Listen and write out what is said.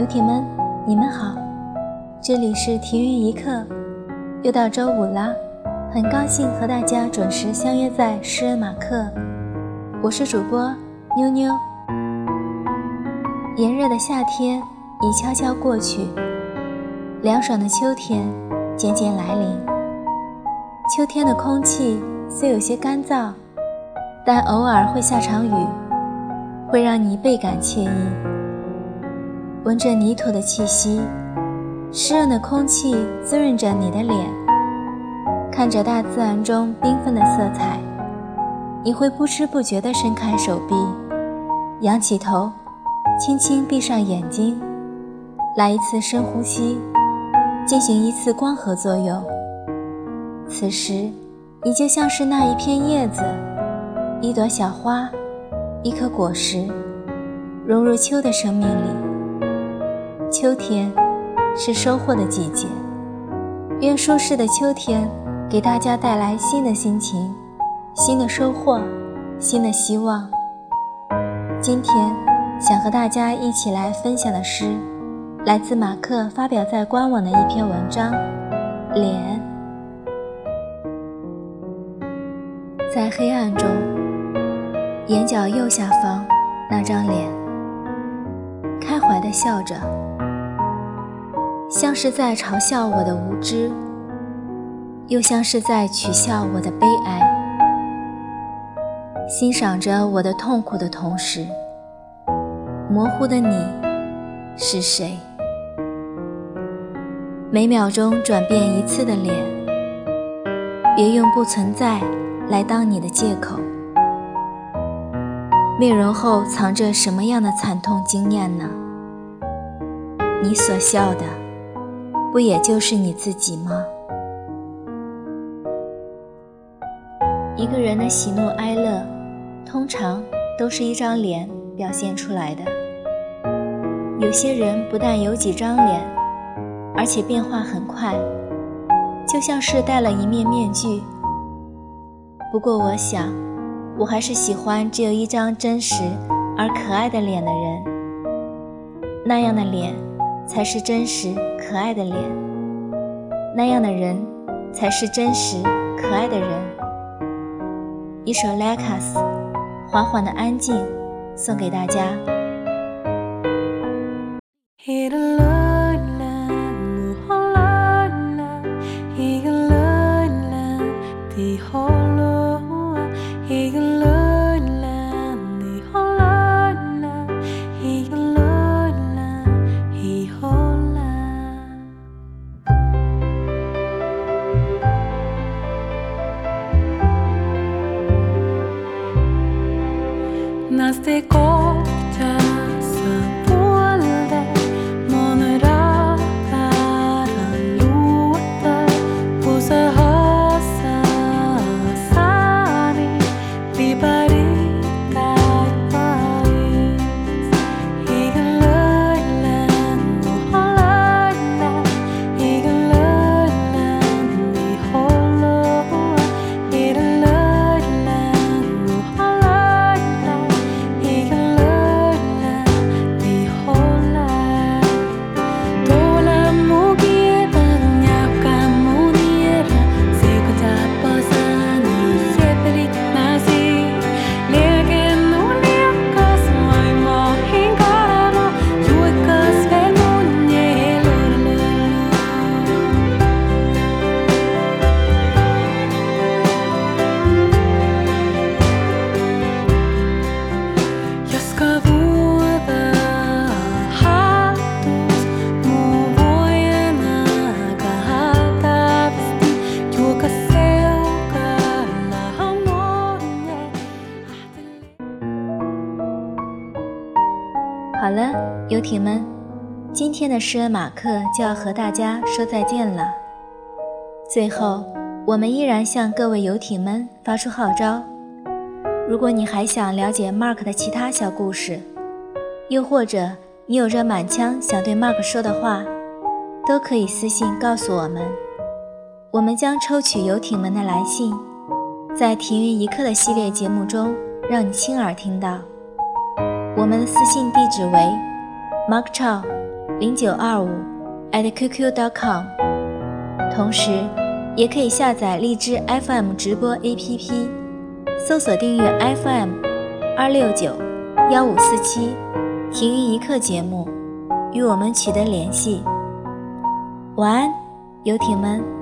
游艇们，你们好，这里是体育一刻，又到周五啦，很高兴和大家准时相约在诗人马克，我是主播妞妞。炎热的夏天已悄悄过去，凉爽的秋天渐渐来临。秋天的空气虽有些干燥，但偶尔会下场雨，会让你倍感惬意。闻着泥土的气息，湿润的空气滋润着你的脸。看着大自然中缤纷的色彩，你会不知不觉地伸开手臂，仰起头，轻轻闭上眼睛，来一次深呼吸，进行一次光合作用。此时，你就像是那一片叶子，一朵小花，一颗果实，融入秋的生命里。秋天是收获的季节，愿舒适的秋天给大家带来新的心情、新的收获、新的希望。今天想和大家一起来分享的诗，来自马克发表在官网的一篇文章《脸》。在黑暗中，眼角右下方那张脸，开怀的笑着。像是在嘲笑我的无知，又像是在取笑我的悲哀。欣赏着我的痛苦的同时，模糊的你是谁？每秒钟转变一次的脸，别用不存在来当你的借口。面容后藏着什么样的惨痛经验呢？你所笑的。不也就是你自己吗？一个人的喜怒哀乐，通常都是一张脸表现出来的。有些人不但有几张脸，而且变化很快，就像是戴了一面面具。不过，我想，我还是喜欢只有一张真实而可爱的脸的人。那样的脸。才是真实可爱的脸，那样的人才是真实可爱的人。一首《莱卡斯》，缓缓的安静，送给大家。風好了，游艇们，今天的诗人马克就要和大家说再见了。最后，我们依然向各位游艇们发出号召：如果你还想了解 Mark 的其他小故事，又或者你有着满腔想对 Mark 说的话，都可以私信告诉我们。我们将抽取游艇们的来信，在《停云一刻》的系列节目中，让你亲耳听到。我们的私信地址为 markchao 零九二五 at qq dot com，同时也可以下载荔枝 FM 直播 APP，搜索订阅 FM 二六九幺五四七停云一刻节目，与我们取得联系。晚安，游艇们。